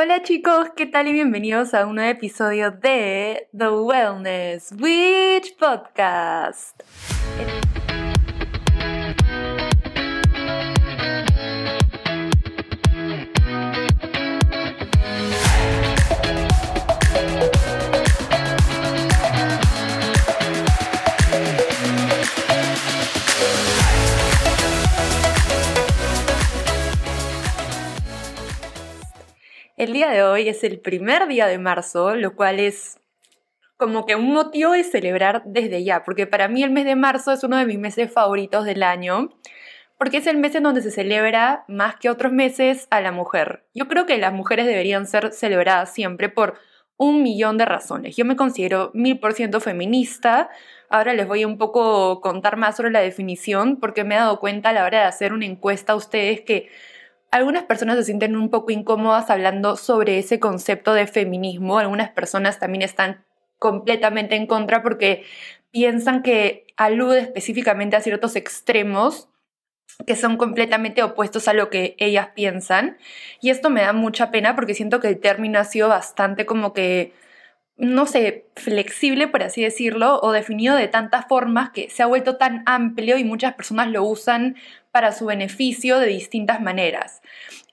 Hola chicos, ¿qué tal y bienvenidos a un nuevo episodio de The Wellness Witch Podcast. Día de hoy es el primer día de marzo, lo cual es como que un motivo de celebrar desde ya, porque para mí el mes de marzo es uno de mis meses favoritos del año, porque es el mes en donde se celebra más que otros meses a la mujer. Yo creo que las mujeres deberían ser celebradas siempre por un millón de razones. Yo me considero mil por ciento feminista. Ahora les voy a un poco contar más sobre la definición, porque me he dado cuenta a la hora de hacer una encuesta a ustedes que algunas personas se sienten un poco incómodas hablando sobre ese concepto de feminismo. Algunas personas también están completamente en contra porque piensan que alude específicamente a ciertos extremos que son completamente opuestos a lo que ellas piensan. Y esto me da mucha pena porque siento que el término ha sido bastante como que, no sé, flexible, por así decirlo, o definido de tantas formas que se ha vuelto tan amplio y muchas personas lo usan para su beneficio de distintas maneras.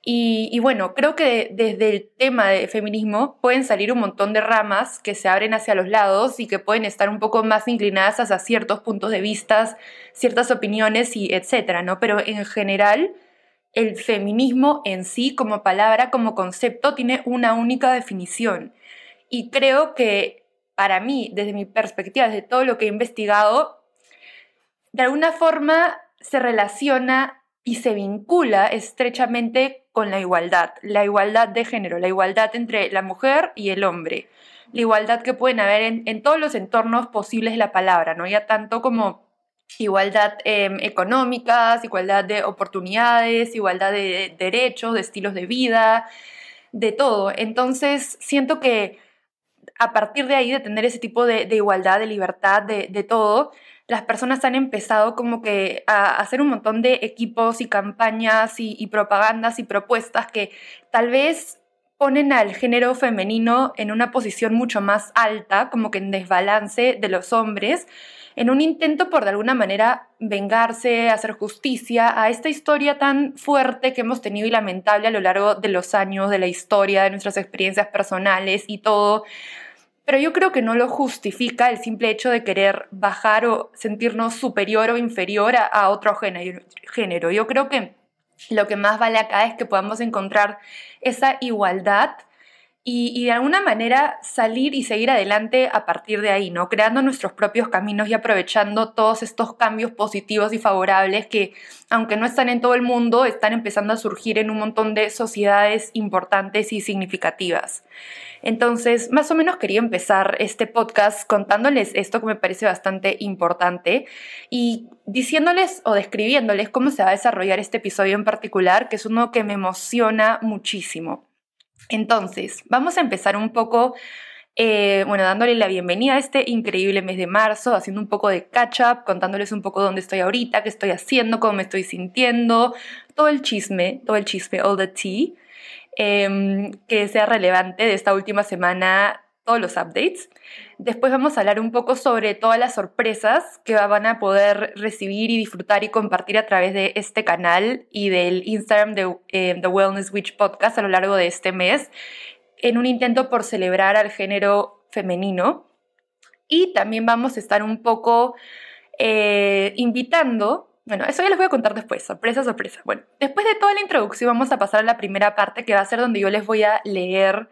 Y, bueno, creo que desde el tema de feminismo pueden salir un montón de ramas que se abren hacia los lados y que pueden estar un poco más inclinadas hacia ciertos puntos de vista, ciertas opiniones y etcétera, ¿no? Pero en general, el feminismo en sí, como palabra, como concepto, tiene una única definición. Y creo que para mí, desde mi perspectiva, desde todo lo que he investigado, de alguna forma se relaciona y se vincula estrechamente con la igualdad, la igualdad de género, la igualdad entre la mujer y el hombre, la igualdad que pueden haber en, todos los entornos posibles de la palabra, ¿no? Ya tanto como igualdad em, económicas, igualdad de oportunidades, igualdad de, derechos, de estilos de vida, de todo. Entonces, siento que a partir de ahí, de tener ese tipo de, igualdad, de libertad, de, todo, las personas han empezado como que a hacer un montón de equipos y campañas y, propagandas y propuestas que tal vez ponen al género femenino en una posición mucho más alta, como que en desbalance de los hombres, en un intento por de alguna manera vengarse, hacer justicia a esta historia tan fuerte que hemos tenido y lamentable a lo largo de los años, de la historia, de nuestras experiencias personales y todo, pero yo creo que no lo justifica el simple hecho de querer bajar o sentirnos superior o inferior a, otro género. Yo creo que lo que más vale acá es que podamos encontrar esa igualdad y, de alguna manera salir y seguir adelante a partir de ahí, ¿no? Creando nuestros propios caminos y aprovechando todos estos cambios positivos y favorables que, aunque no están en todo el mundo, están empezando a surgir en un montón de sociedades importantes y significativas. Entonces, más o menos quería empezar este podcast contándoles esto que me parece bastante importante y diciéndoles o describiéndoles cómo se va a desarrollar este episodio en particular, que es uno que me emociona muchísimo. Entonces, vamos a empezar un poco, eh, bueno, dándole la bienvenida a este increíble mes de marzo, haciendo un poco de catch up, contándoles un poco dónde estoy ahorita, qué estoy haciendo, cómo me estoy sintiendo, todo el chisme, todo el chisme, all the tea, em, que sea relevante de esta última semana todos los updates. Después vamos a hablar un poco sobre todas las sorpresas que van a poder recibir y disfrutar y compartir a través de este canal y del Instagram de eh, The Wellness Witch Podcast a lo largo de este mes, en un intento por celebrar al género femenino. Y también vamos a estar un poco eh, invitando bueno, eso ya les voy a contar después, sorpresa, sorpresa. Bueno, después de toda la introducción vamos a pasar a la primera parte que va a ser donde yo les voy a leer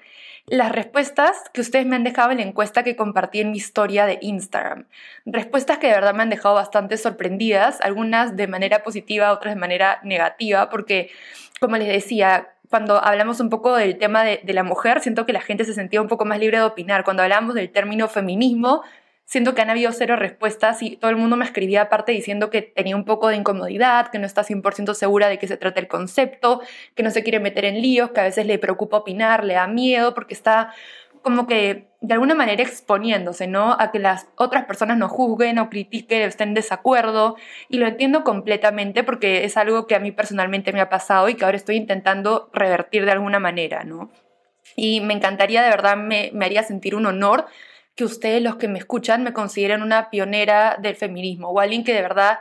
las respuestas que ustedes me han dejado en la encuesta que compartí en mi historia de Instagram. Respuestas que de verdad me han dejado bastante sorprendidas, algunas de manera positiva, otras de manera negativa, porque como les decía, cuando hablamos un poco del tema de, de, la mujer, siento que la gente se sentía un poco más libre de opinar. Cuando hablamos del término feminismo, siento que han habido cero respuestas y todo el mundo me escribía aparte diciendo que tenía un poco de incomodidad, que no está 100% segura de qué se trata el concepto, que no se quiere meter en líos, que a veces le preocupa opinar, le da miedo porque está como que de alguna manera exponiéndose, ¿no? A que las otras personas no juzguen o critiquen o estén en desacuerdo. Y lo entiendo completamente porque es algo que a mí personalmente me ha pasado y que ahora estoy intentando revertir de alguna manera, ¿no? y me encantaría, de verdad, me, me haría sentir un honor que ustedes, los que me escuchan, me consideren una pionera del feminismo o alguien que de verdad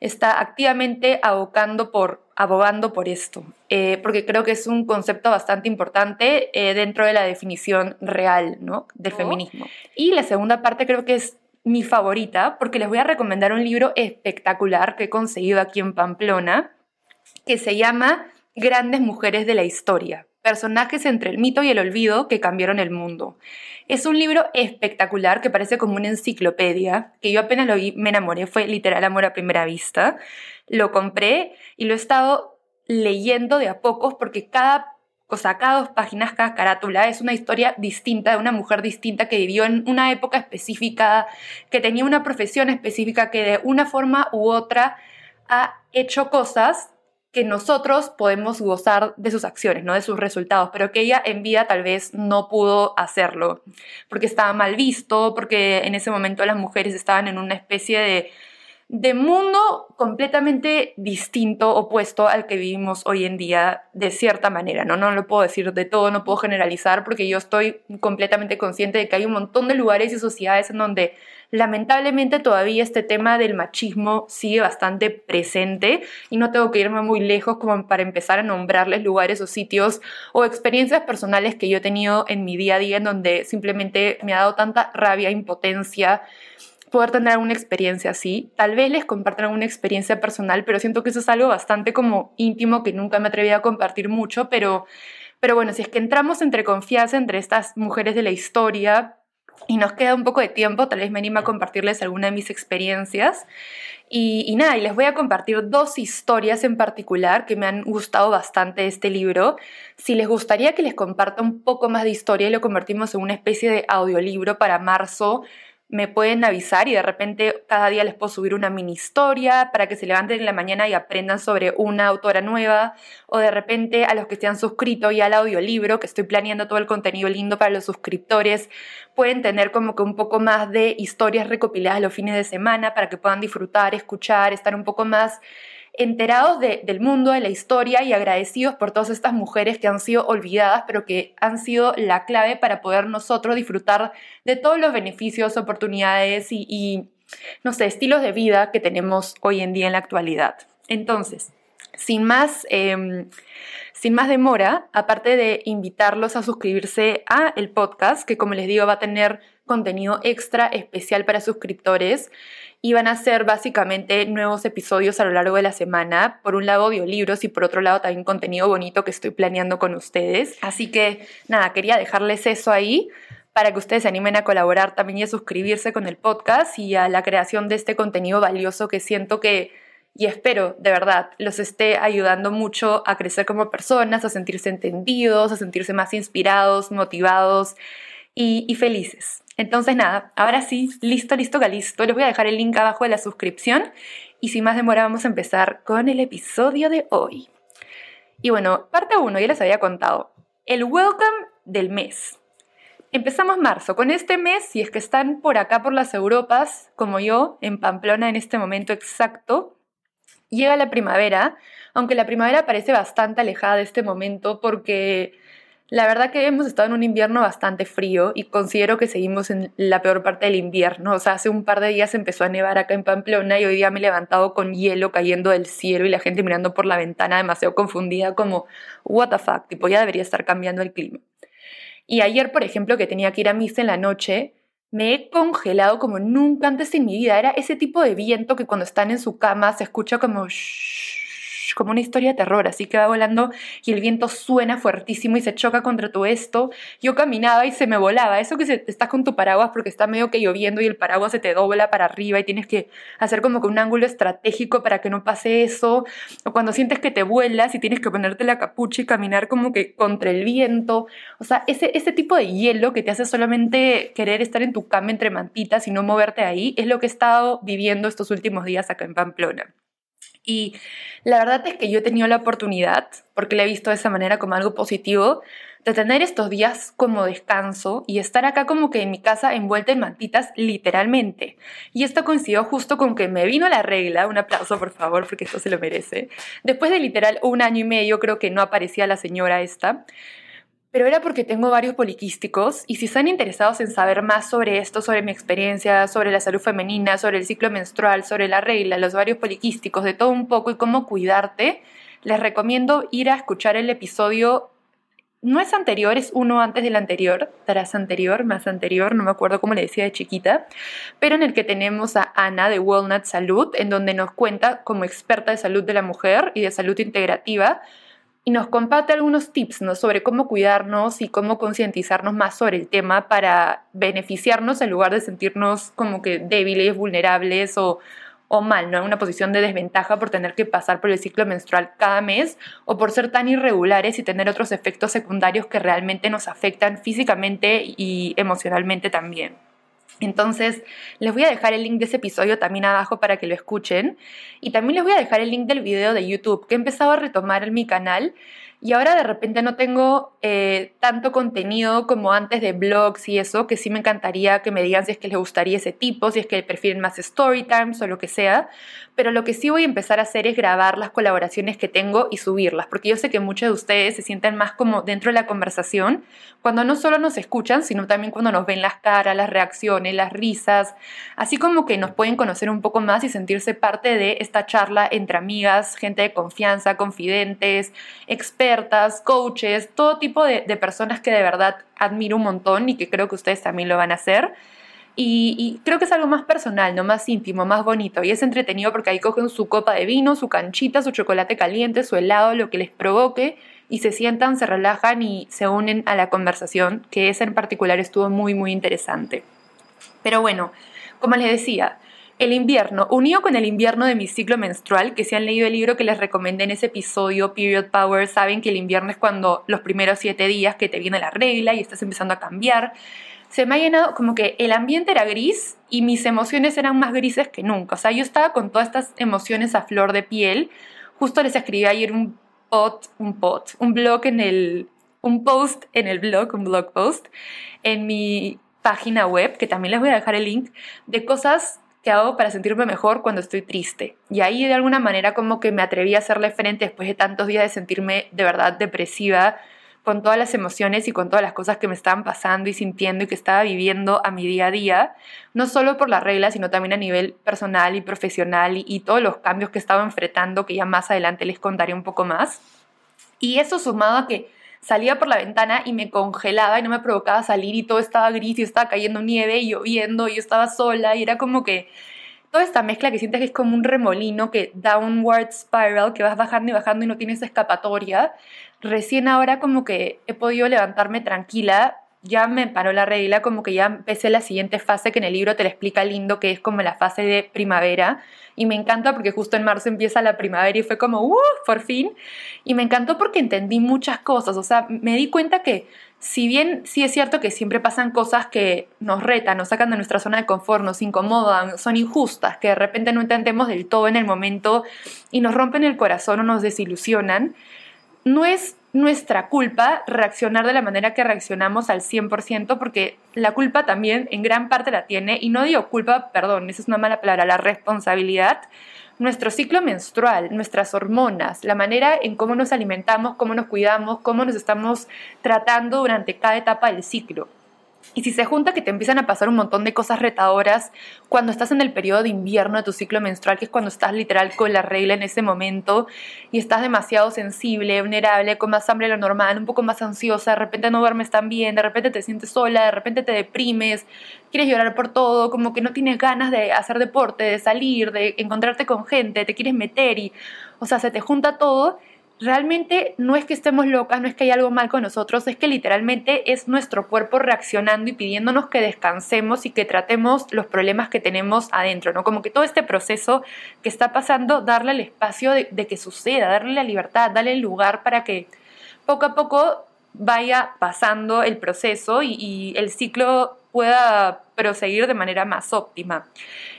está activamente abocando por, abogando por esto, eh, porque creo que es un concepto bastante importante eh, dentro de la definición real ¿no? del oh. feminismo. Y la segunda parte creo que es mi favorita, porque les voy a recomendar un libro espectacular que he conseguido aquí en Pamplona, que se llama Grandes Mujeres de la Historia, personajes entre el mito y el olvido que cambiaron el mundo. Es un libro espectacular que parece como una enciclopedia, que yo apenas lo vi, me enamoré, fue literal amor a primera vista. Lo compré y lo he estado leyendo de a pocos porque cada o sea, cada dos páginas, cada carátula es una historia distinta de una mujer distinta que vivió en una época específica, que tenía una profesión específica, que de una forma u otra ha hecho cosas que nosotros podemos gozar de sus acciones, ¿no? de sus resultados, pero que ella en vida tal vez no pudo hacerlo, porque estaba mal visto, porque en ese momento las mujeres estaban en una especie de, de mundo completamente distinto, opuesto al que vivimos hoy en día de cierta manera, ¿no? No lo puedo decir de todo, no puedo generalizar, porque yo estoy completamente consciente de que hay un montón de lugares y sociedades en donde Lamentablemente todavía este tema del machismo sigue bastante presente y no tengo que irme muy lejos como para empezar a nombrarles lugares o sitios o experiencias personales que yo he tenido en mi día a día en donde simplemente me ha dado tanta rabia, impotencia poder tener una experiencia así. Tal vez les compartan una experiencia personal, pero siento que eso es algo bastante como íntimo que nunca me atreví a compartir mucho, pero, pero bueno, si es que entramos entre confianza entre estas mujeres de la historia, y nos queda un poco de tiempo, tal vez me anima a compartirles alguna de mis experiencias. Y, nada, y les voy a compartir dos historias en particular que me han gustado bastante de este libro. Si les gustaría que les comparta un poco más de historia y lo convertimos en una especie de audiolibro para marzo, me pueden avisar y de repente cada día les puedo subir una mini historia para que se levanten en la mañana y aprendan sobre una autora nueva. O de repente a los que se han suscrito ya al audiolibro que estoy planeando todo el contenido lindo para los suscriptores pueden tener como que un poco más de historias recopiladas los fines de semana para que puedan disfrutar, escuchar, estar un poco más enterados del mundo, de la historia y agradecidos por todas estas mujeres que han sido olvidadas, pero que han sido la clave para poder nosotros disfrutar de todos los beneficios, oportunidades y, no sé, estilos de vida que tenemos hoy en día en la actualidad. Entonces, sin más, em, sin más demora, aparte de invitarlos a suscribirse a el podcast, que como les digo va a tener contenido extra especial para suscriptores, y van a ser básicamente nuevos episodios a lo largo de la semana. Por un lado audiolibros y por otro lado también contenido bonito que estoy planeando con ustedes. Así que nada, quería dejarles eso ahí para que ustedes se animen a colaborar también y a suscribirse con el podcast y a la creación de este contenido valioso que siento que y espero de verdad los esté ayudando mucho a crecer como personas, a sentirse entendidos, a sentirse más inspirados, motivados y, felices. Entonces nada, ahora sí, listo, listo, listo. Les voy a dejar el link abajo de la suscripción y sin más demora vamos a empezar con el episodio de hoy. Y bueno, parte 1, ya les había contado, el welcome del mes. Empezamos marzo. Con este mes, si es que están por acá por las Europas, como yo, en Pamplona en este momento exacto, llega la primavera, aunque la primavera parece bastante alejada de este momento porque la verdad que hemos estado en un invierno bastante frío y considero que seguimos en la peor parte del invierno. O sea, hace un par de días empezó a nevar acá en Pamplona y hoy día me he levantado con hielo cayendo del cielo y la gente mirando por la ventana demasiado confundida como, what the fuck, tipo ya debería estar cambiando el clima. Y ayer, por ejemplo, que tenía que ir a misa en la noche, me he congelado como nunca antes en mi vida. Era ese tipo de viento que cuando están en su cama se escucha como... Shh, como una historia de terror, así que va volando y el viento suena fuertísimo y se choca contra tu esto. Yo caminaba y se me volaba, eso que se, estás con tu paraguas porque está medio que lloviendo y el paraguas se te dobla para arriba y tienes que hacer como que un ángulo estratégico para que no pase eso, o cuando sientes que te vuelas y tienes que ponerte la capucha y caminar como que contra el viento, o sea, ese, ese tipo de hielo que te hace solamente querer estar en tu cama entre mantitas y no moverte ahí, es lo que he estado viviendo estos últimos días acá en Pamplona. Y la verdad es que yo he tenido la oportunidad, porque la he visto de esa manera como algo positivo, de tener estos días como descanso y estar acá como que en mi casa envuelta en mantitas literalmente. Y esto coincidió justo con que me vino la regla, un aplauso por favor porque esto se lo merece. Después de literal un año y medio creo que no aparecía la señora esta. Pero era porque tengo varios poliquísticos y si están interesados en saber más sobre esto, sobre mi experiencia, sobre la salud femenina, sobre el ciclo menstrual, sobre la regla, los varios poliquísticos, de todo un poco y cómo cuidarte, les recomiendo ir a escuchar el episodio no es anterior, es uno antes del anterior, tras anterior, más anterior, no me acuerdo cómo le decía de chiquita, pero en el que tenemos a Ana de Walnut Salud, en donde nos cuenta como experta de salud de la mujer y de salud integrativa, y nos comparte algunos tips ¿no? sobre cómo cuidarnos y cómo concientizarnos más sobre el tema para beneficiarnos en lugar de sentirnos como que débiles, vulnerables o, o mal, ¿no? En una posición de desventaja por tener que pasar por el ciclo menstrual cada mes o por ser tan irregulares y tener otros efectos secundarios que realmente nos afectan físicamente y emocionalmente también. Entonces, les voy a dejar el link de ese episodio también abajo para que lo escuchen. Y también les voy a dejar el link del video de YouTube que he empezado a retomar en mi canal y ahora de repente no tengo eh, tanto contenido como antes de blogs y eso, que sí me encantaría que me digan si es que les gustaría ese tipo, si es que prefieren más story times o lo que sea. Pero lo que sí voy a empezar a hacer es grabar las colaboraciones que tengo y subirlas, porque yo sé que muchos de ustedes se sienten más como dentro de la conversación, cuando no solo nos escuchan, sino también cuando nos ven las caras, las reacciones, las risas, así como que nos pueden conocer un poco más y sentirse parte de esta charla entre amigas, gente de confianza, confidentes, expertos coaches, todo tipo de, personas que de verdad admiro un montón y que creo que ustedes también lo van a hacer. Y, creo que es algo más personal, ¿no? Más íntimo, más bonito. Y es entretenido porque ahí cogen su copa de vino, su canchita, su chocolate caliente, su helado, lo que les provoque, y se sientan, se relajan y se unen a la conversación, que esa en particular estuvo muy, muy interesante. Pero bueno, como les decía, el invierno, unido con el invierno de mi ciclo menstrual, que si han leído el libro que les recomendé en ese episodio, Period Power, saben que el invierno es cuando los primeros siete días que te viene la regla y estás empezando a cambiar. Se me ha llenado como que el ambiente era gris y mis emociones eran más grises que nunca. O sea, yo estaba con todas estas emociones a flor de piel. Justo les escribí ayer un pot, un pot, un blog en el, un post en el blog, un blog post, en mi página web, que también les voy a dejar el link, de cosas hago para sentirme mejor cuando estoy triste. Y ahí de alguna manera como que me atreví a hacerle frente después de tantos días de sentirme de verdad depresiva, con todas las emociones y con todas las cosas que me estaban pasando y sintiendo y que estaba viviendo a mi día a día, no solo por las reglas, sino también a nivel personal y profesional y, y todos los cambios que estaba enfrentando, que ya más adelante les contaré un poco más. Y eso sumado a que salía por la ventana y me congelaba y no me provocaba salir y todo estaba gris y estaba cayendo nieve y lloviendo y yo estaba sola y era como que toda esta mezcla que sientes que es como un remolino que downward spiral que vas bajando y bajando y no tienes escapatoria. Recién ahora como que he podido levantarme tranquila ya me paró la regla, como que ya empecé la siguiente fase que en el libro te la explica lindo, que es como la fase de primavera. Y me encanta porque justo en marzo empieza la primavera y fue como, ¡uh! Por fin. Y me encantó porque entendí muchas cosas. O sea, me di cuenta que si bien sí es cierto que siempre pasan cosas que nos retan, nos sacan de nuestra zona de confort, nos incomodan, son injustas, que de repente no entendemos del todo en el momento y nos rompen el corazón o nos desilusionan, no es nuestra culpa reaccionar de la manera que reaccionamos al 100%, porque la culpa también en gran parte la tiene, y no digo culpa, perdón, esa es una mala palabra, la responsabilidad, nuestro ciclo menstrual, nuestras hormonas, la manera en cómo nos alimentamos, cómo nos cuidamos, cómo nos estamos tratando durante cada etapa del ciclo. Y si se junta que te empiezan a pasar un montón de cosas retadoras cuando estás en el periodo de invierno de tu ciclo menstrual, que es cuando estás literal con la regla en ese momento y estás demasiado sensible, vulnerable, con más hambre de lo normal, un poco más ansiosa, de repente no duermes tan bien, de repente te sientes sola, de repente te deprimes, quieres llorar por todo, como que no tienes ganas de hacer deporte, de salir, de encontrarte con gente, te quieres meter y, o sea, se te junta todo realmente no es que estemos locas, no es que hay algo mal con nosotros, es que literalmente es nuestro cuerpo reaccionando y pidiéndonos que descansemos y que tratemos los problemas que tenemos adentro, ¿no? Como que todo este proceso que está pasando, darle el espacio de, que suceda, darle la libertad, darle el lugar para que poco a poco vaya pasando el proceso y el ciclo pueda proseguir de manera más óptima.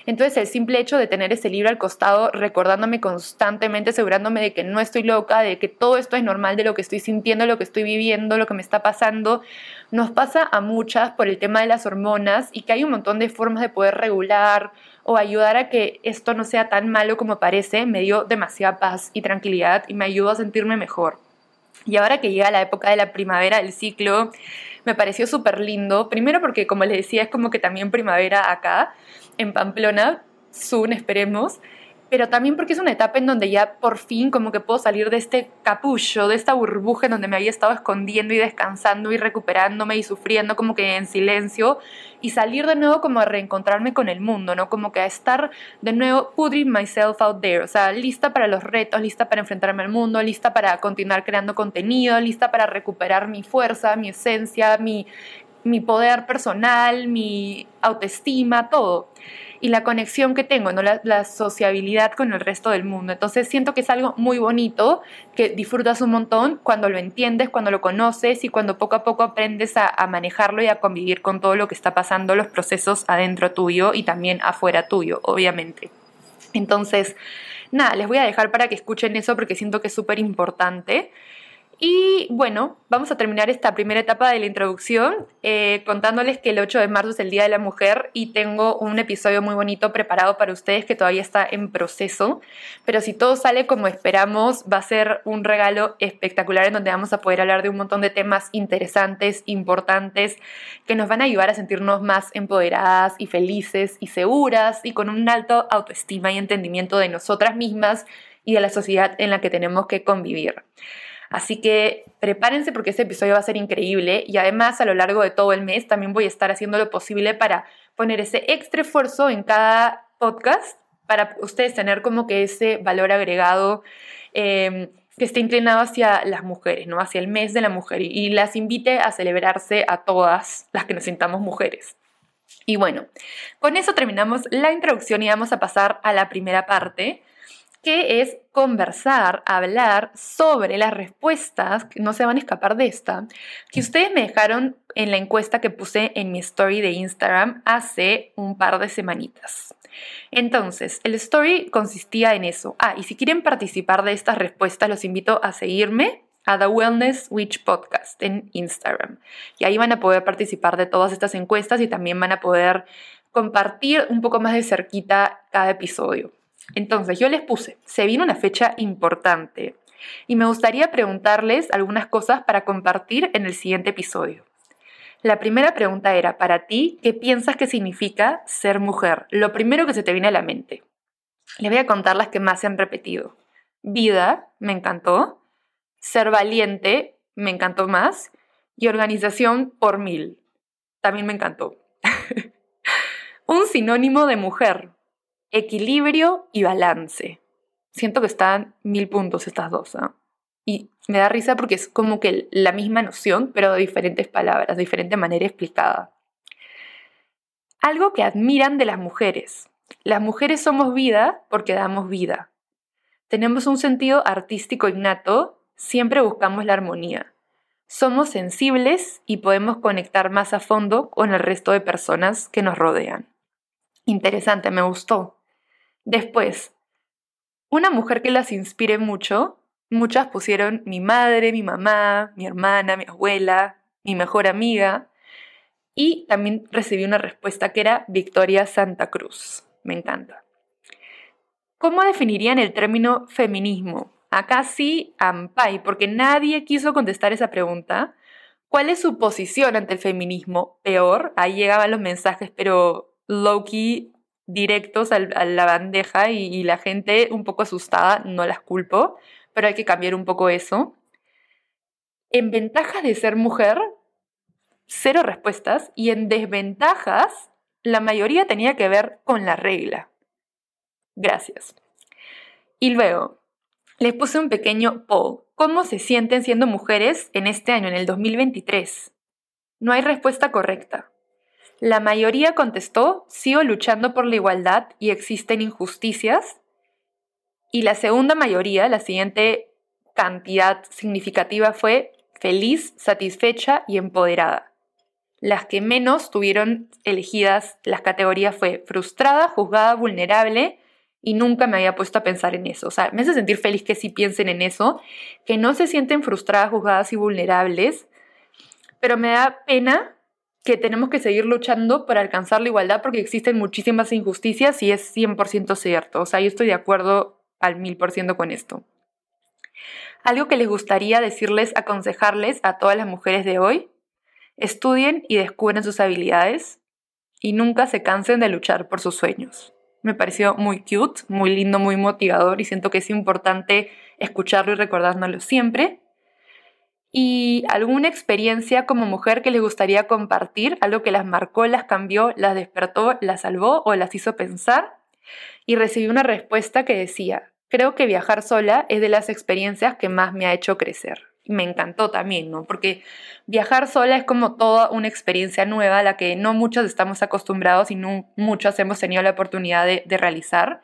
Entonces el simple hecho de tener ese libro al costado, recordándome constantemente, asegurándome de que no estoy loca, de que todo esto es normal, de lo que estoy sintiendo, lo que estoy viviendo, lo que me está pasando, nos pasa a muchas por el tema de las hormonas y que hay un montón de formas de poder regular o ayudar a que esto no sea tan malo como parece, me dio demasiada paz y tranquilidad y me ayudó a sentirme mejor. Y ahora que llega la época de la primavera del ciclo, me pareció súper lindo. Primero porque, como les decía, es como que también primavera acá, en Pamplona, soon esperemos pero también porque es una etapa en donde ya por fin como que puedo salir de este capullo, de esta burbuja en donde me había estado escondiendo y descansando y recuperándome y sufriendo como que en silencio y salir de nuevo como a reencontrarme con el mundo, ¿no? Como que a estar de nuevo putting myself out there, o sea, lista para los retos, lista para enfrentarme al mundo, lista para continuar creando contenido, lista para recuperar mi fuerza, mi esencia, mi, mi poder personal, mi autoestima, todo y la conexión que tengo, ¿no? La, sociabilidad con el resto del mundo. Entonces siento que es algo muy bonito, que disfrutas un montón cuando lo entiendes, cuando lo conoces y cuando poco a poco aprendes a, a manejarlo y a convivir con todo lo que está pasando, los procesos adentro tuyo y también afuera tuyo, obviamente. Entonces, nada, les voy a dejar para que escuchen eso porque siento que es súper importante. Y bueno, vamos a terminar esta primera etapa de la introducción eh, contándoles que el 8 de marzo es el Día de la Mujer y tengo un episodio muy bonito preparado para ustedes que todavía está en proceso. Pero si todo sale como esperamos, va a ser un regalo espectacular en donde vamos a poder hablar de un montón de temas interesantes, importantes, que nos van a ayudar a sentirnos más empoderadas y felices y seguras y con un alto autoestima y entendimiento de nosotras mismas y de la sociedad en la que tenemos que convivir. Así que prepárense porque este episodio va a ser increíble y además a lo largo de todo el mes también voy a estar haciendo lo posible para poner ese extra esfuerzo en cada podcast para ustedes tener como que ese valor agregado em, que esté inclinado hacia las mujeres, ¿no? Hacia el mes de la mujer y las invite a celebrarse a todas las que nos sintamos mujeres. Y bueno, con eso terminamos la introducción y vamos a pasar a la primera parte que es conversar, hablar sobre las respuestas, que no se van a escapar de esta, que ustedes me dejaron en la encuesta que puse en mi story de Instagram hace un par de semanitas. Entonces, el story consistía en eso. Ah, y si quieren participar de estas respuestas, los invito a seguirme a The Wellness Witch Podcast en Instagram. Y ahí van a poder participar de todas estas encuestas y también van a poder compartir un poco más de cerquita cada episodio. Entonces yo les puse, se viene una fecha importante y me gustaría preguntarles algunas cosas para compartir en el siguiente episodio. La primera pregunta era, para ti, ¿qué piensas que significa ser mujer? Lo primero que se te viene a la mente. Les voy a contar las que más se han repetido. Vida, me encantó. Ser valiente, me encantó más. Y organización por mil, también me encantó. Un sinónimo de mujer, equilibrio y balance. Siento que están mil puntos estas dos. ¿ah? Y me da risa porque es como que la misma noción, pero de diferentes palabras, de diferente manera explicada. Algo que admiran de las mujeres. Las mujeres somos vida porque damos vida. Tenemos un sentido artístico innato, siempre buscamos la armonía. Somos sensibles y podemos conectar más a fondo con el resto de personas que nos rodean. Interesante, me gustó. Después, una mujer que las inspire mucho, muchas pusieron mi madre, mi mamá, mi hermana, mi abuela, mi mejor amiga, y también recibí una respuesta que era Victoria Santa Cruz. Me encanta. ¿Cómo definirían el término feminismo? Acá sí, ampay, porque nadie quiso contestar esa pregunta. ¿Cuál es su posición ante el feminismo? Peor, ahí llegaban los mensajes, pero Loki directos a la bandeja y, la gente un poco asustada, no las culpo, pero hay que cambiar un poco eso. En ventajas de ser mujer, cero respuestas, y en desventajas, la mayoría tenía que ver con la regla. Gracias. Y luego, les puse un pequeño poll. ¿Cómo se sienten siendo mujeres en este año, en el 2023? No hay respuesta correcta. La mayoría contestó, sigo luchando por la igualdad y existen injusticias. Y la segunda mayoría, la siguiente cantidad significativa fue feliz, satisfecha y empoderada. Las que menos tuvieron elegidas las categorías fue frustrada, juzgada, vulnerable y nunca me había puesto a pensar en eso. O sea, me hace sentir feliz que sí piensen en eso, que no se sienten frustradas, juzgadas y vulnerables, pero me da pena que tenemos que seguir luchando para alcanzar la igualdad porque existen muchísimas injusticias y es 100% cierto. O sea, yo estoy de acuerdo al 1000% con esto. Algo que les gustaría decirles, aconsejarles a todas las mujeres de hoy, estudien y descubren sus habilidades y nunca se cansen de luchar por sus sueños. Me pareció muy cute, muy lindo, muy motivador y siento que es importante escucharlo y recordárnoslo siempre. ¿Y alguna experiencia como mujer que les gustaría compartir? ¿Algo que las marcó, las cambió, las despertó, las salvó o las hizo pensar? Y recibí una respuesta que decía, creo que viajar sola es de las experiencias que más me ha hecho crecer. Y me encantó también, ¿no? Porque viajar sola es como toda una experiencia nueva a la que no muchos estamos acostumbrados y no muchos hemos tenido la oportunidad de, de realizar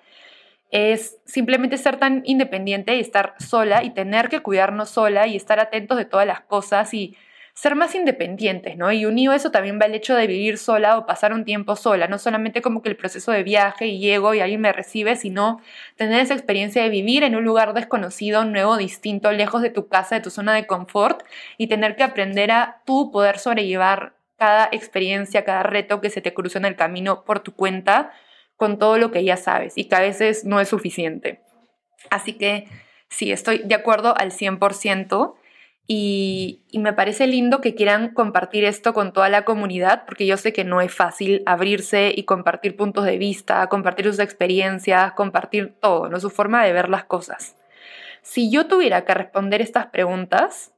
es simplemente ser tan independiente y estar sola y tener que cuidarnos sola y estar atentos de todas las cosas y ser más independientes, ¿no? Y unido a eso también va el hecho de vivir sola o pasar un tiempo sola, no solamente como que el proceso de viaje y llego y alguien me recibe, sino tener esa experiencia de vivir en un lugar desconocido, nuevo, distinto, lejos de tu casa, de tu zona de confort y tener que aprender a tú poder sobrellevar cada experiencia, cada reto que se te cruza en el camino por tu cuenta con todo lo que ya sabes y que a veces no es suficiente. Así que sí, estoy de acuerdo al 100% y, y, me parece lindo que quieran compartir esto con toda la comunidad porque yo sé que no es fácil abrirse y compartir puntos de vista, compartir sus experiencias, compartir todo, ¿no? su forma de ver las cosas. Si yo tuviera que responder estas preguntas,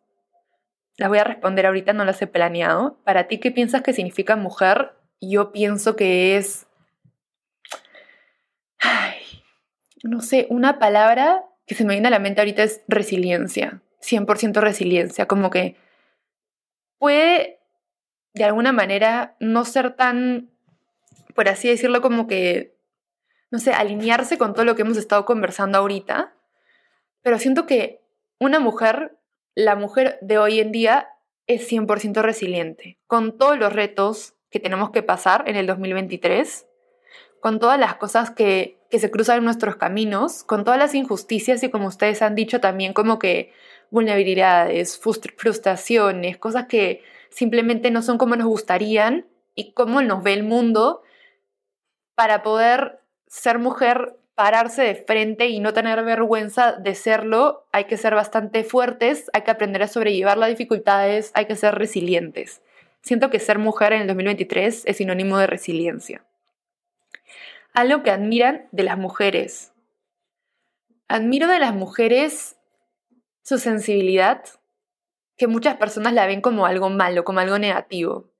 las voy a responder ahorita, no las he planeado. Para ti, ¿qué piensas que significa mujer? Yo pienso que es no sé, una palabra que se me viene a la mente ahorita es resiliencia, 100% resiliencia, como que puede de alguna manera no ser tan, por así decirlo, como que, no sé, alinearse con todo lo que hemos estado conversando ahorita, pero siento que una mujer, la mujer de hoy en día, es 100% resiliente, con todos los retos que tenemos que pasar en el 2023 con todas las cosas que, que se cruzan nuestros caminos, con todas las injusticias y como ustedes han dicho también como que vulnerabilidades, frustraciones, cosas que simplemente no son como nos gustarían y cómo nos ve el mundo para poder ser mujer, pararse de frente y no tener vergüenza de serlo, hay que ser bastante fuertes, hay que aprender a sobrellevar las dificultades, hay que ser resilientes. Siento que ser mujer en el 2023 es sinónimo de resiliencia algo que admiran de las mujeres. Admiro de las mujeres su sensibilidad, que muchas personas la ven como algo malo, como algo negativo.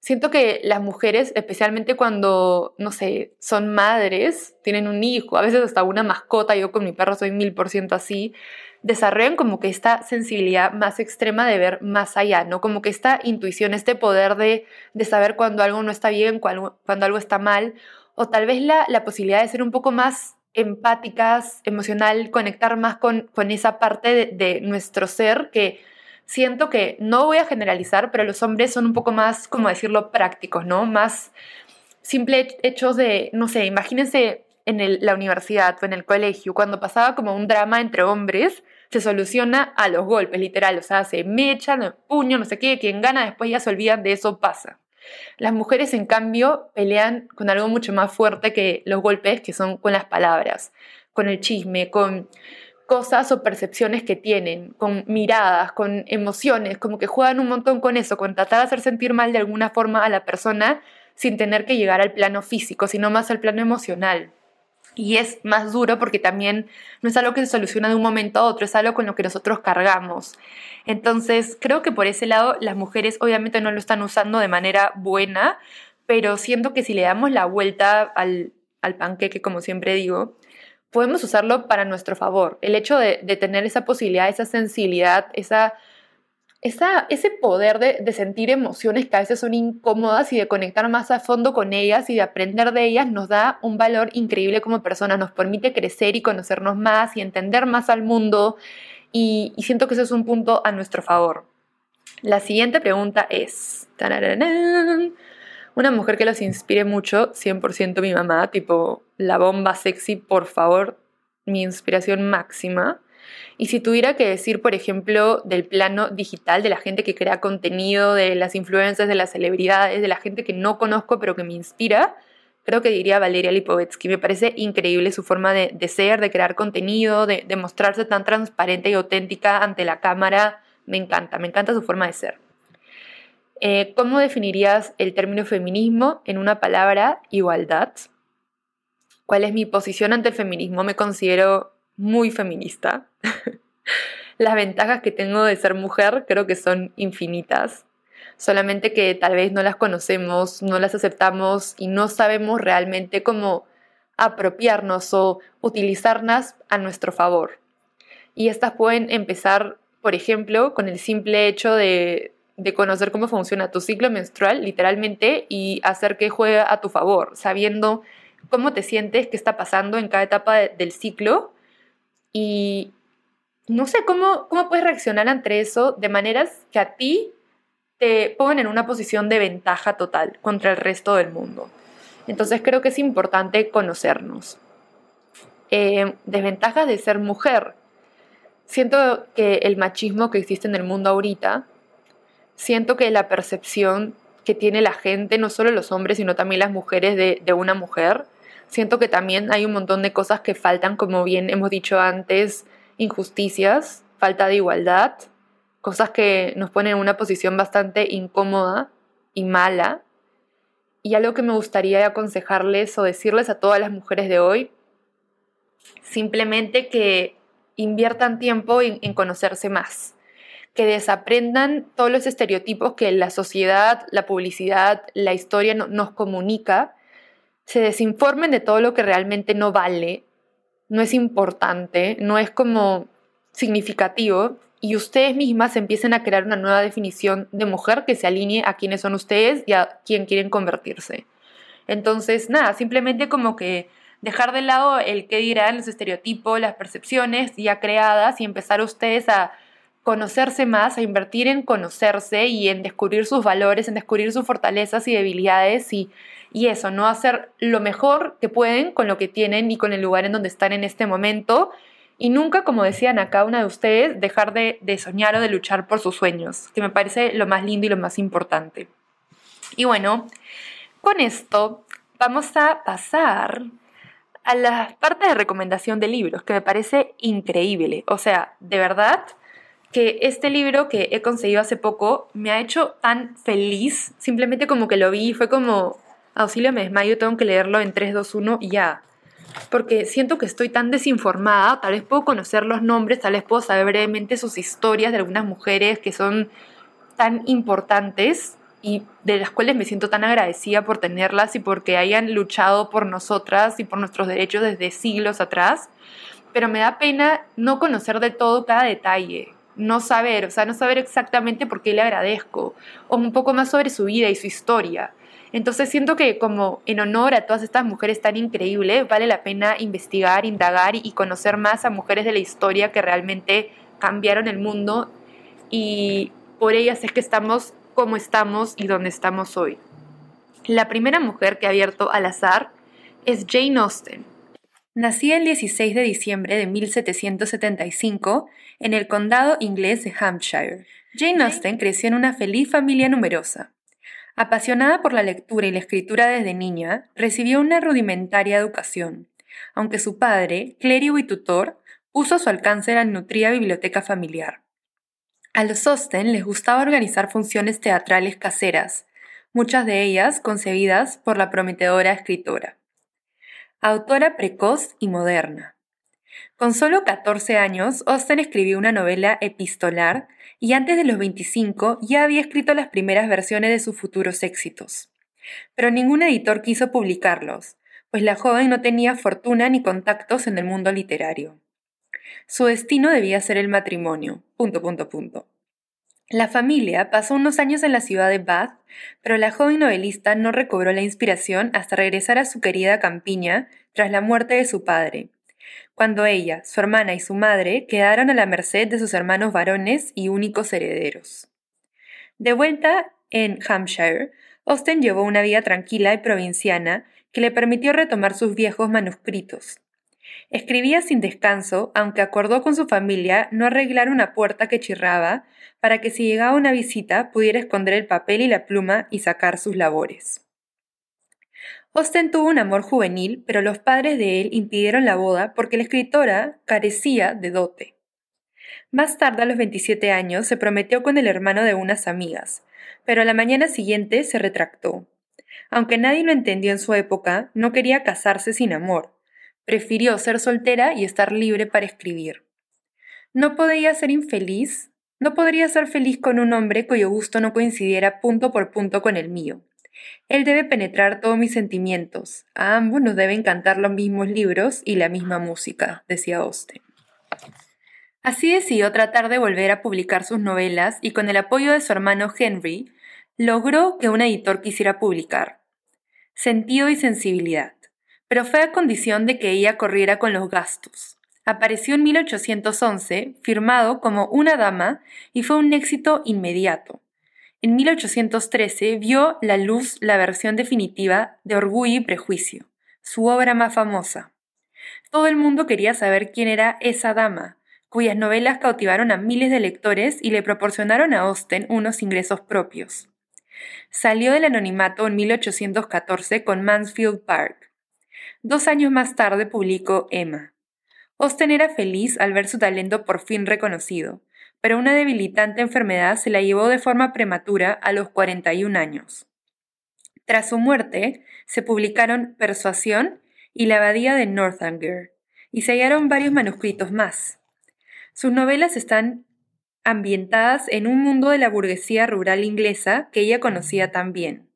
Siento que las mujeres, especialmente cuando, no sé, son madres, tienen un hijo, a veces hasta una mascota, yo con mi perro soy mil por ciento así, desarrollan como que esta sensibilidad más extrema de ver más allá, ¿no? Como que esta intuición, este poder de, de saber cuando algo no está bien, cuando, cuando algo está mal, o tal vez la, la posibilidad de ser un poco más empáticas, emocional, conectar más con, con esa parte de, nuestro ser que siento que no voy a generalizar, pero los hombres son un poco más, como decirlo, prácticos, ¿no? Más simple hechos de, no sé, imagínense en la universidad o en el colegio, cuando pasaba como un drama entre hombres, se soluciona a los golpes, literal, o sea, se mechan, puño, no sé qué, quien gana, después ya se olvidan de eso, pasa. Las mujeres, en cambio, pelean con algo mucho más fuerte que los golpes, que son con las palabras, con el chisme, con cosas o percepciones que tienen, con miradas, con emociones, como que juegan un montón con eso, con tratar de hacer sentir mal de alguna forma a la persona sin tener que llegar al plano físico, sino más al plano emocional. Y es más duro porque también no es algo que se soluciona de un momento a otro, es algo con lo que nosotros cargamos. Entonces, creo que por ese lado las mujeres obviamente no lo están usando de manera buena, pero siento que si le damos la vuelta al, al panqueque, como siempre digo, podemos usarlo para nuestro favor. El hecho de, de tener esa posibilidad, esa sensibilidad, esa ese poder de, sentir emociones que a veces son incómodas y de conectar más a fondo con ellas y de aprender de ellas nos da un valor increíble como personas, nos permite crecer y conocernos más y entender más al mundo y, siento que ese es un punto a nuestro favor. La siguiente pregunta es, una mujer que los inspire mucho, 100% mi mamá, tipo la bomba sexy, por favor, mi inspiración máxima. Y si tuviera que decir, por ejemplo, del plano digital, de la gente que crea contenido, de las influencias, de las celebridades, de la gente que no conozco pero que me inspira, creo que diría Valeria Lipovetsky. Me parece increíble su forma de, ser, de crear contenido, de, de, mostrarse tan transparente y auténtica ante la cámara. Me encanta, me encanta su forma de ser. Eh, ¿Cómo definirías el término feminismo en una palabra igualdad? ¿Cuál es mi posición ante el feminismo? Me considero muy feminista. Las ventajas que tengo de ser mujer creo que son infinitas solamente que tal vez no las conocemos, no las aceptamos y no sabemos realmente cómo apropiarnos o utilizarlas a nuestro favor. Y estas pueden empezar, por ejemplo, con el simple hecho de, conocer cómo funciona tu ciclo menstrual, literalmente, y hacer que juegue a tu favor, sabiendo cómo te sientes, qué está pasando en cada etapa del ciclo y no sé cómo, cómo puedes reaccionar ante eso de maneras que a ti te ponen en una posición de ventaja total contra el resto del mundo. Entonces creo que es importante conocernos. Eh, desventajas de ser mujer. Siento que el machismo que existe en el mundo ahorita, siento que la percepción que tiene la gente, no solo los hombres, sino también las mujeres de una mujer, siento que también hay un montón de cosas que faltan, como bien hemos dicho antes, injusticias, falta de igualdad, cosas que nos ponen en una posición bastante incómoda y mala. Y algo que me gustaría aconsejarles o decirles a todas las mujeres de hoy, simplemente que inviertan tiempo en, conocerse más, que desaprendan todos los estereotipos que la sociedad, la publicidad, la historia nos comunica, se desinformen de todo lo que realmente no vale, no es importante, no es como significativo y ustedes mismas empiecen a crear una nueva definición de mujer que se alinee a quiénes son ustedes y a quién quieren convertirse. Entonces, nada, simplemente como que dejar de lado el qué dirán los estereotipos, las percepciones ya creadas y empezar ustedes a conocerse más, a invertir en conocerse y en descubrir sus valores, en descubrir sus fortalezas y debilidades y, y eso, no hacer lo mejor que pueden con lo que tienen y con el lugar en donde están en este momento y nunca, como decían acá una de ustedes, dejar de, soñar o de luchar por sus sueños, que me parece lo más lindo y lo más importante. Y bueno, con esto vamos a pasar a la parte de recomendación de libros, que me parece increíble. O sea, de verdad que este libro que he conseguido hace poco me ha hecho tan feliz, simplemente como que lo vi fue como, auxilio, me tengo que leerlo en 3, 2, 1 y ya porque siento que estoy tan desinformada, tal vez puedo conocer los nombres, tal vez puedo saber brevemente sus historias de algunas mujeres que son tan importantes y de las cuales me siento tan agradecida por tenerlas y porque hayan luchado por nosotras y por nuestros derechos desde siglos atrás, pero me da pena no conocer de todo cada detalle, no saber, o sea, no saber exactamente por qué le agradezco, o un poco más sobre su vida y su historia. Entonces siento que como en honor a todas estas mujeres tan increíbles, vale la pena investigar, indagar y conocer más a mujeres de la historia que realmente cambiaron el mundo y por ellas es que estamos como estamos y donde estamos hoy. La primera mujer que ha abierto al azar es Jane Austen. Nacida el 16 de diciembre de 1775 en el condado inglés de Hampshire. Jane Austen creció en una feliz familia numerosa. Apasionada por la lectura y la escritura desde niña, recibió una rudimentaria educación, aunque su padre, clérigo y tutor, puso su alcance la nutrida biblioteca familiar. A los Austen les gustaba organizar funciones teatrales caseras, muchas de ellas concebidas por la prometedora escritora. Autora precoz y moderna. Con solo 14 años, Austen escribió una novela epistolar y antes de los 25 ya había escrito las primeras versiones de sus futuros éxitos. Pero ningún editor quiso publicarlos, pues la joven no tenía fortuna ni contactos en el mundo literario. Su destino debía ser el matrimonio. Punto, punto, punto. La familia pasó unos años en la ciudad de Bath, pero la joven novelista no recobró la inspiración hasta regresar a su querida campiña tras la muerte de su padre, cuando ella, su hermana y su madre quedaron a la merced de sus hermanos varones y únicos herederos. De vuelta en Hampshire, Austen llevó una vida tranquila y provinciana que le permitió retomar sus viejos manuscritos. Escribía sin descanso, aunque acordó con su familia no arreglar una puerta que chirraba para que si llegaba una visita pudiera esconder el papel y la pluma y sacar sus labores. Austen tuvo un amor juvenil, pero los padres de él impidieron la boda porque la escritora carecía de dote. Más tarde, a los 27 años, se prometió con el hermano de unas amigas, pero a la mañana siguiente se retractó. Aunque nadie lo entendió en su época, no quería casarse sin amor. Prefirió ser soltera y estar libre para escribir. ¿No podía ser infeliz? No podría ser feliz con un hombre cuyo gusto no coincidiera punto por punto con el mío. Él debe penetrar todos mis sentimientos. A ambos nos deben cantar los mismos libros y la misma música, decía Austen. Así decidió tratar de volver a publicar sus novelas y con el apoyo de su hermano Henry, logró que un editor quisiera publicar. Sentido y sensibilidad, pero fue a condición de que ella corriera con los gastos. Apareció en 1811, firmado como Una Dama, y fue un éxito inmediato. En 1813 vio la luz la versión definitiva de Orgullo y Prejuicio, su obra más famosa. Todo el mundo quería saber quién era esa dama, cuyas novelas cautivaron a miles de lectores y le proporcionaron a Austen unos ingresos propios. Salió del anonimato en 1814 con Mansfield Park. Dos años más tarde publicó Emma. Austen era feliz al ver su talento por fin reconocido, pero una debilitante enfermedad se la llevó de forma prematura a los 41 años. Tras su muerte, se publicaron Persuasión y La Abadía de Northanger, y se hallaron varios manuscritos más. Sus novelas están ambientadas en un mundo de la burguesía rural inglesa que ella conocía tan bien.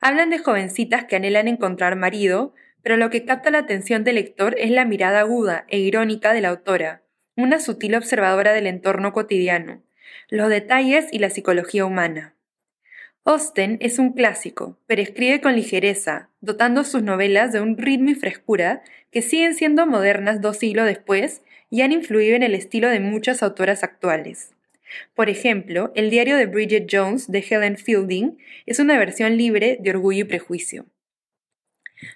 Hablan de jovencitas que anhelan encontrar marido, pero lo que capta la atención del lector es la mirada aguda e irónica de la autora, una sutil observadora del entorno cotidiano, los detalles y la psicología humana. Austen es un clásico, pero escribe con ligereza, dotando sus novelas de un ritmo y frescura que siguen siendo modernas dos siglos después y han influido en el estilo de muchas autoras actuales. Por ejemplo, el diario de Bridget Jones de Helen Fielding es una versión libre de Orgullo y Prejuicio.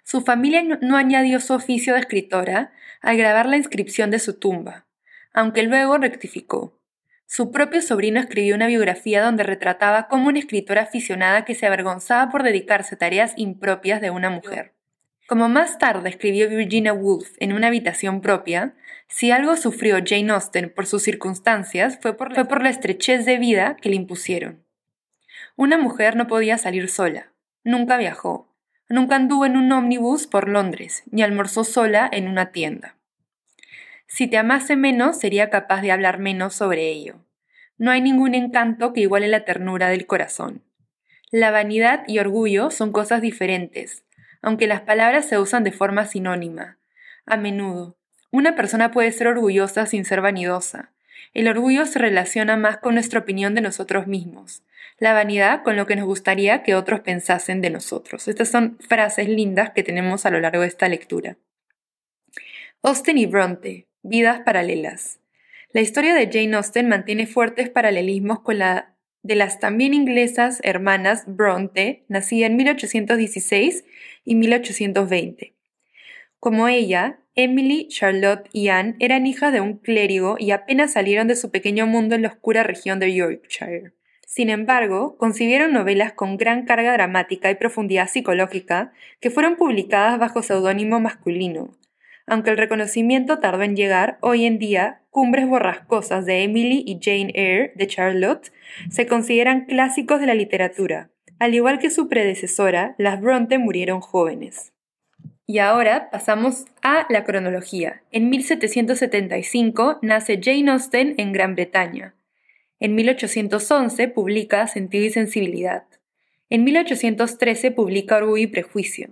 Su familia no añadió su oficio de escritora al grabar la inscripción de su tumba, aunque luego rectificó. Su propio sobrino escribió una biografía donde retrataba como una escritora aficionada que se avergonzaba por dedicarse a tareas impropias de una mujer. Como más tarde escribió Virginia Woolf en una habitación propia, si algo sufrió Jane Austen por sus circunstancias fue por, fue por la estrechez de vida que le impusieron. Una mujer no podía salir sola, nunca viajó, nunca anduvo en un ómnibus por Londres, ni almorzó sola en una tienda. Si te amase menos, sería capaz de hablar menos sobre ello. No hay ningún encanto que iguale la ternura del corazón. La vanidad y orgullo son cosas diferentes, aunque las palabras se usan de forma sinónima. A menudo, una persona puede ser orgullosa sin ser vanidosa. El orgullo se relaciona más con nuestra opinión de nosotros mismos, la vanidad con lo que nos gustaría que otros pensasen de nosotros. Estas son frases lindas que tenemos a lo largo de esta lectura. Austen y Bronte, Vidas paralelas. La historia de Jane Austen mantiene fuertes paralelismos con la de las también inglesas hermanas Bronte, nacida en 1816 y 1820. Como ella, Emily, Charlotte y Anne eran hijas de un clérigo y apenas salieron de su pequeño mundo en la oscura región de Yorkshire. Sin embargo, concibieron novelas con gran carga dramática y profundidad psicológica que fueron publicadas bajo seudónimo masculino, aunque el reconocimiento tardó en llegar, hoy en día, Cumbres borrascosas de Emily y Jane Eyre de Charlotte se consideran clásicos de la literatura. Al igual que su predecesora, las Bronte murieron jóvenes. Y ahora pasamos a la cronología. En 1775 nace Jane Austen en Gran Bretaña. En 1811 publica Sentido y Sensibilidad. En 1813 publica Orgullo y Prejuicio.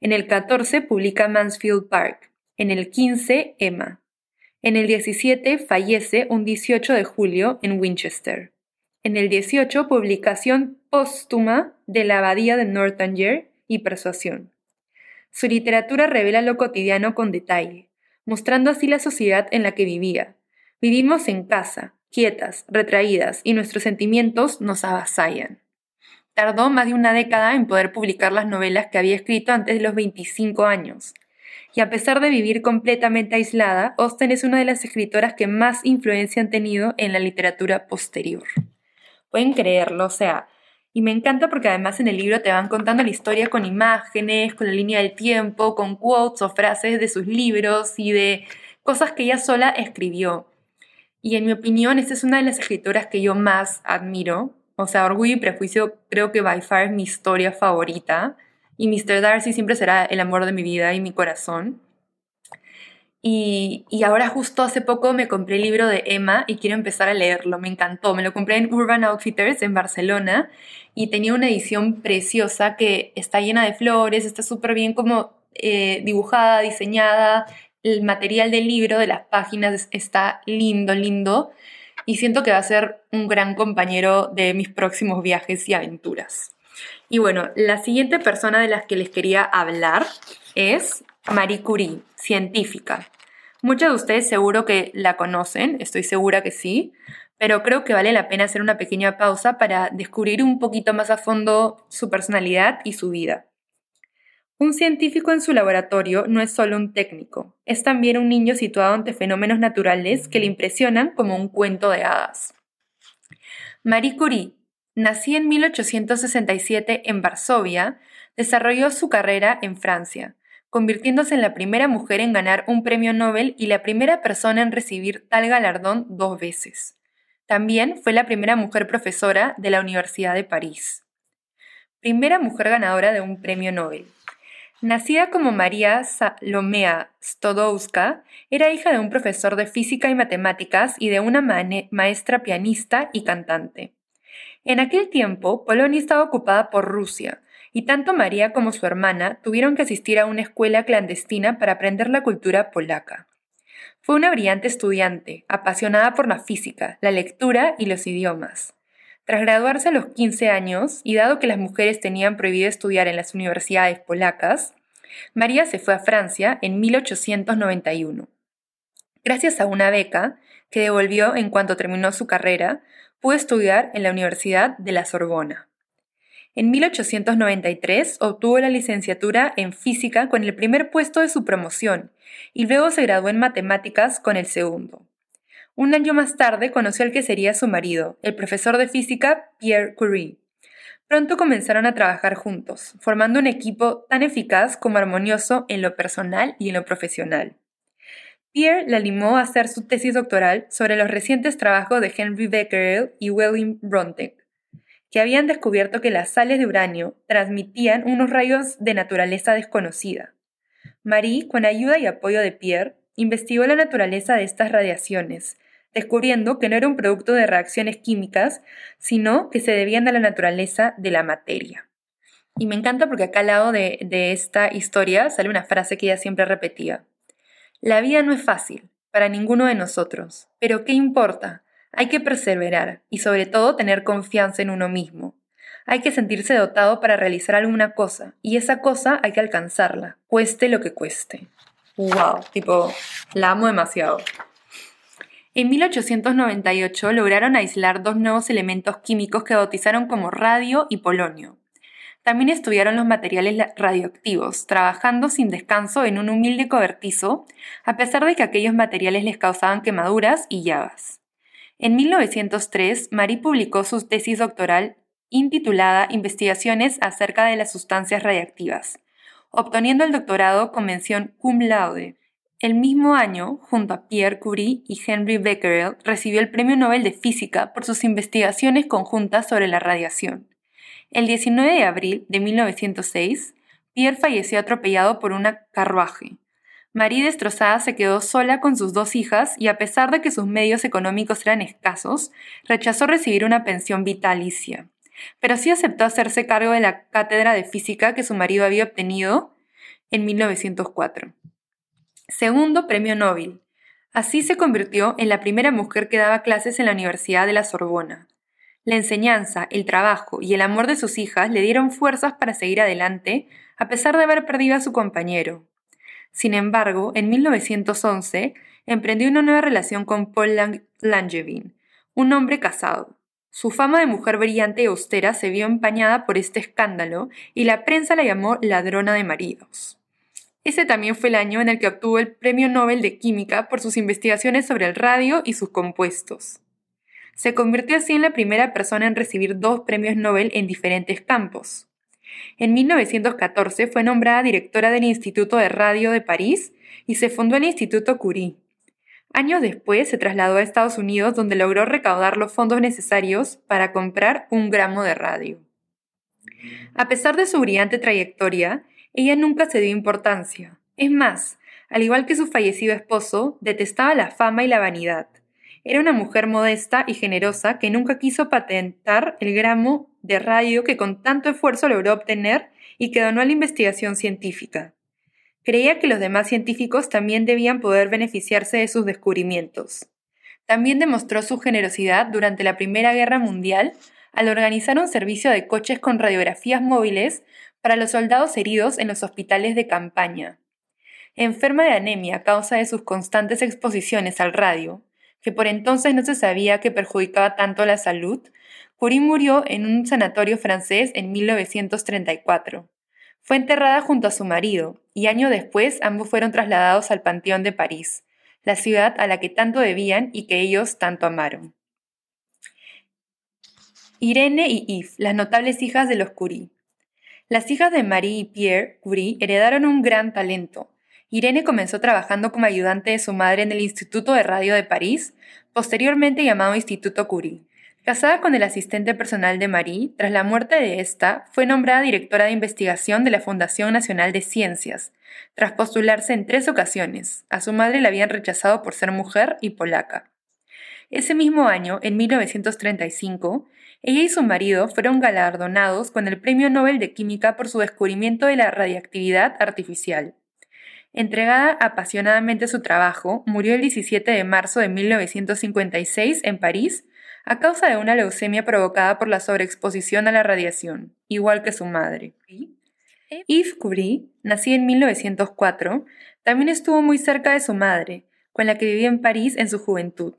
En el 14 publica Mansfield Park. En el 15, Emma. En el 17 fallece un 18 de julio en Winchester. En el 18, publicación póstuma de la Abadía de Northanger y Persuasión. Su literatura revela lo cotidiano con detalle, mostrando así la sociedad en la que vivía. Vivimos en casa, quietas, retraídas, y nuestros sentimientos nos avasallan. Tardó más de una década en poder publicar las novelas que había escrito antes de los 25 años, y a pesar de vivir completamente aislada, Austen es una de las escritoras que más influencia han tenido en la literatura posterior. Pueden creerlo, o sea, Y me encanta porque además en el libro te van contando la historia con imágenes, con la línea del tiempo, con quotes o frases de sus libros y de cosas que ella sola escribió. Y en mi opinión, esta es una de las escritoras que yo más admiro. O sea, Orgullo y Prejuicio creo que by far es mi historia favorita. Y Mr. Darcy siempre será el amor de mi vida y mi corazón. Y, ahora justo hace poco me compré el libro de Emma y quiero empezar a leerlo, me encantó. Me lo compré en Urban Outfitters en Barcelona y tenía una edición preciosa que está llena de flores, está súper bien como eh, dibujada, diseñada. El material del libro, de las páginas, está lindo, lindo. Y siento que va a ser un gran compañero de mis próximos viajes y aventuras. Y bueno, la siguiente persona de las que les quería hablar es Marie Curie, científica. Muchos de ustedes seguro que la conocen, estoy segura que sí, pero creo que vale la pena hacer una pequeña pausa para descubrir un poquito más a fondo su personalidad y su vida. Un científico en su laboratorio no es solo un técnico, es también un niño situado ante fenómenos naturales que le impresionan como un cuento de hadas. Marie Curie, nacida en 1867 en Varsovia, desarrolló su carrera en Francia, convirtiéndose en la primera mujer en ganar un premio Nobel y la primera persona en recibir tal galardón dos veces. También fue la primera mujer profesora de la Universidad de París. Primera mujer ganadora de un premio Nobel. Nacida como María Salomea Stodowska, era hija de un profesor de física y matemáticas y de una maestra pianista y cantante. En aquel tiempo, Polonia estaba ocupada por Rusia, y tanto María como su hermana tuvieron que asistir a una escuela clandestina para aprender la cultura polaca. Fue una brillante estudiante, apasionada por la física, la lectura y los idiomas. Tras graduarse a los 15 años, y dado que las mujeres tenían prohibido estudiar en las universidades polacas, María se fue a Francia en 1891. Gracias a una beca, que devolvió en cuanto terminó su carrera, pudo estudiar en la Universidad de la Sorbona. En 1893 obtuvo la licenciatura en física con el primer puesto de su promoción y luego se graduó en matemáticas con el segundo. Un año más tarde conoció al que sería su marido, el profesor de física Pierre Curie. Pronto comenzaron a trabajar juntos, formando un equipo tan eficaz como armonioso en lo personal y en lo profesional. Pierre la animó a hacer su tesis doctoral sobre los recientes trabajos de Henry Becquerel y William Bronte, que habían descubierto que las sales de uranio transmitían unos rayos de naturaleza desconocida. Marie, con ayuda y apoyo de Pierre, investigó la naturaleza de estas radiaciones, descubriendo que no era un producto de reacciones químicas, sino que se debían a la naturaleza de la materia. Y me encanta porque acá al lado de, de esta historia sale una frase que ella siempre repetía. La vida no es fácil, para ninguno de nosotros, pero ¿qué importa? Hay que perseverar y sobre todo tener confianza en uno mismo. Hay que sentirse dotado para realizar alguna cosa y esa cosa hay que alcanzarla, cueste lo que cueste. ¡Wow! Tipo, la amo demasiado. En 1898 lograron aislar dos nuevos elementos químicos que bautizaron como radio y polonio. También estudiaron los materiales radioactivos, trabajando sin descanso en un humilde cobertizo, a pesar de que aquellos materiales les causaban quemaduras y llagas. En 1903, Marie publicó su tesis doctoral intitulada Investigaciones acerca de las sustancias radiactivas, obteniendo el doctorado con mención cum laude. El mismo año, junto a Pierre Curie y Henry Becquerel, recibió el Premio Nobel de Física por sus investigaciones conjuntas sobre la radiación. El 19 de abril de 1906, Pierre falleció atropellado por un carruaje. Marie destrozada se quedó sola con sus dos hijas y a pesar de que sus medios económicos eran escasos, rechazó recibir una pensión vitalicia. Pero sí aceptó hacerse cargo de la cátedra de física que su marido había obtenido en 1904. Segundo premio Nobel. Así se convirtió en la primera mujer que daba clases en la Universidad de la Sorbona. La enseñanza, el trabajo y el amor de sus hijas le dieron fuerzas para seguir adelante, a pesar de haber perdido a su compañero. Sin embargo, en 1911 emprendió una nueva relación con Paul Langevin, un hombre casado. Su fama de mujer brillante y austera se vio empañada por este escándalo y la prensa la llamó ladrona de maridos. Ese también fue el año en el que obtuvo el Premio Nobel de Química por sus investigaciones sobre el radio y sus compuestos. Se convirtió así en la primera persona en recibir dos premios Nobel en diferentes campos. En 1914 fue nombrada directora del Instituto de Radio de París y se fundó el Instituto Curie. Años después se trasladó a Estados Unidos donde logró recaudar los fondos necesarios para comprar un gramo de radio. A pesar de su brillante trayectoria, ella nunca se dio importancia. Es más, al igual que su fallecido esposo, detestaba la fama y la vanidad. Era una mujer modesta y generosa que nunca quiso patentar el gramo de radio que con tanto esfuerzo logró obtener y que donó a la investigación científica. Creía que los demás científicos también debían poder beneficiarse de sus descubrimientos. También demostró su generosidad durante la Primera Guerra Mundial al organizar un servicio de coches con radiografías móviles para los soldados heridos en los hospitales de campaña. Enferma de anemia a causa de sus constantes exposiciones al radio, que por entonces no se sabía que perjudicaba tanto la salud, Curie murió en un sanatorio francés en 1934. Fue enterrada junto a su marido, y año después ambos fueron trasladados al Panteón de París, la ciudad a la que tanto debían y que ellos tanto amaron. Irene y Yves, las notables hijas de los Curie. Las hijas de Marie y Pierre Curie heredaron un gran talento. Irene comenzó trabajando como ayudante de su madre en el Instituto de Radio de París, posteriormente llamado Instituto Curie. Casada con el asistente personal de Marie, tras la muerte de esta, fue nombrada directora de investigación de la Fundación Nacional de Ciencias, tras postularse en tres ocasiones. A su madre la habían rechazado por ser mujer y polaca. Ese mismo año, en 1935, ella y su marido fueron galardonados con el Premio Nobel de Química por su descubrimiento de la radiactividad artificial. Entregada apasionadamente a su trabajo, murió el 17 de marzo de 1956 en París a causa de una leucemia provocada por la sobreexposición a la radiación, igual que su madre. Yves Curie, nacida en 1904, también estuvo muy cerca de su madre, con la que vivía en París en su juventud.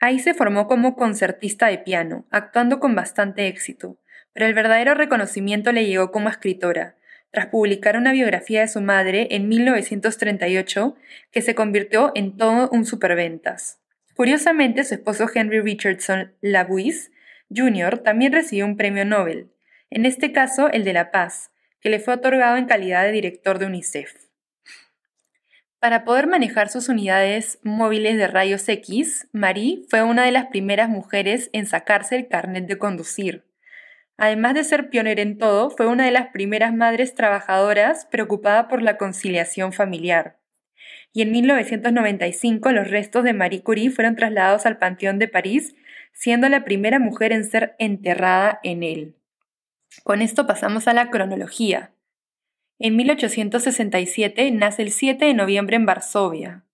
Ahí se formó como concertista de piano, actuando con bastante éxito, pero el verdadero reconocimiento le llegó como escritora, tras publicar una biografía de su madre en 1938 que se convirtió en todo un superventas. Curiosamente, su esposo Henry Richardson Lewis Jr. también recibió un premio Nobel, en este caso el de la Paz, que le fue otorgado en calidad de director de UNICEF. Para poder manejar sus unidades móviles de rayos X, Marie fue una de las primeras mujeres en sacarse el carnet de conducir. Además de ser pionera en todo, fue una de las primeras madres trabajadoras preocupada por la conciliación familiar. Y en 1995 los restos de Marie Curie fueron trasladados al Panteón de París, siendo la primera mujer en ser enterrada en él. Con esto pasamos a la cronología. En 1867 nace el 7 de noviembre en Varsovia.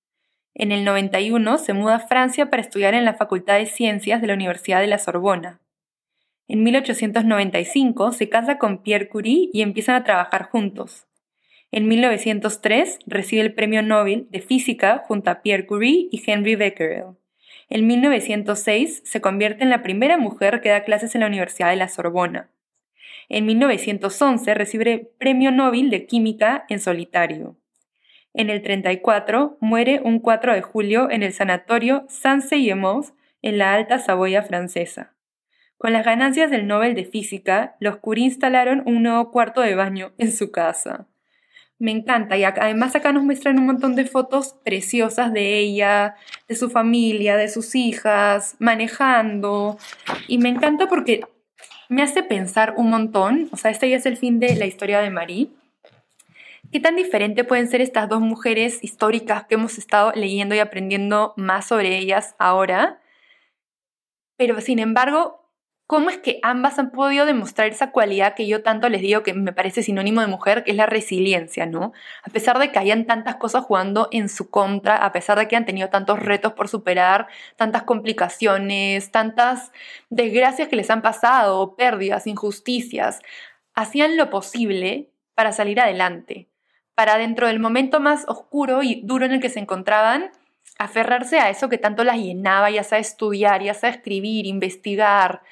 En el 91 se muda a Francia para estudiar en la Facultad de Ciencias de la Universidad de la Sorbona. En 1895 se casa con Pierre Curie y empiezan a trabajar juntos. En 1903 recibe el Premio Nobel de Física junto a Pierre Curie y Henry Becquerel. En 1906 se convierte en la primera mujer que da clases en la Universidad de la Sorbona. En 1911 recibe el Premio Nobel de Química en solitario. En el 34 muere un 4 de julio en el sanatorio Saint-Seymour en la Alta Saboya francesa. Con las ganancias del Nobel de Física, los Curie instalaron un nuevo cuarto de baño en su casa. Me encanta y además acá nos muestran un montón de fotos preciosas de ella, de su familia, de sus hijas, manejando. Y me encanta porque me hace pensar un montón, o sea, este ya es el fin de la historia de Marie. ¿Qué tan diferente pueden ser estas dos mujeres históricas que hemos estado leyendo y aprendiendo más sobre ellas ahora? Pero sin embargo, cómo es que ambas han podido demostrar esa cualidad que yo tanto les digo que me parece sinónimo de mujer, que es la resiliencia, ¿no? A pesar de que hayan tantas cosas jugando en su contra, a pesar de que han tenido tantos retos por superar, tantas complicaciones, tantas desgracias que les han pasado, pérdidas, injusticias, hacían lo posible para salir adelante, para dentro del momento más oscuro y duro en el que se encontraban, aferrarse a eso que tanto las llenaba, ya sea estudiar, ya sea escribir, investigar,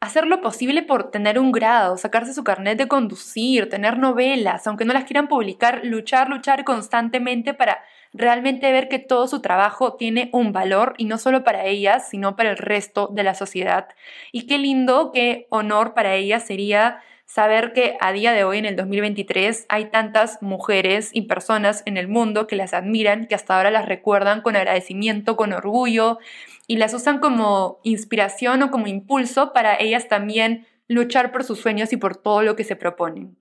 hacer lo posible por tener un grado, sacarse su carnet de conducir, tener novelas, aunque no las quieran publicar, luchar, luchar constantemente para realmente ver que todo su trabajo tiene un valor y no solo para ellas, sino para el resto de la sociedad. Y qué lindo, qué honor para ellas sería saber que a día de hoy, en el 2023, hay tantas mujeres y personas en el mundo que las admiran, que hasta ahora las recuerdan con agradecimiento, con orgullo, y las usan como inspiración o como impulso para ellas también luchar por sus sueños y por todo lo que se proponen.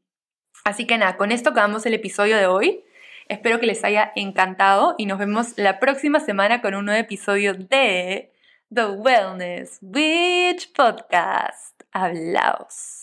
Así que nada, con esto acabamos el episodio de hoy. Espero que les haya encantado y nos vemos la próxima semana con un nuevo episodio de The Wellness Witch Podcast. Hablaos.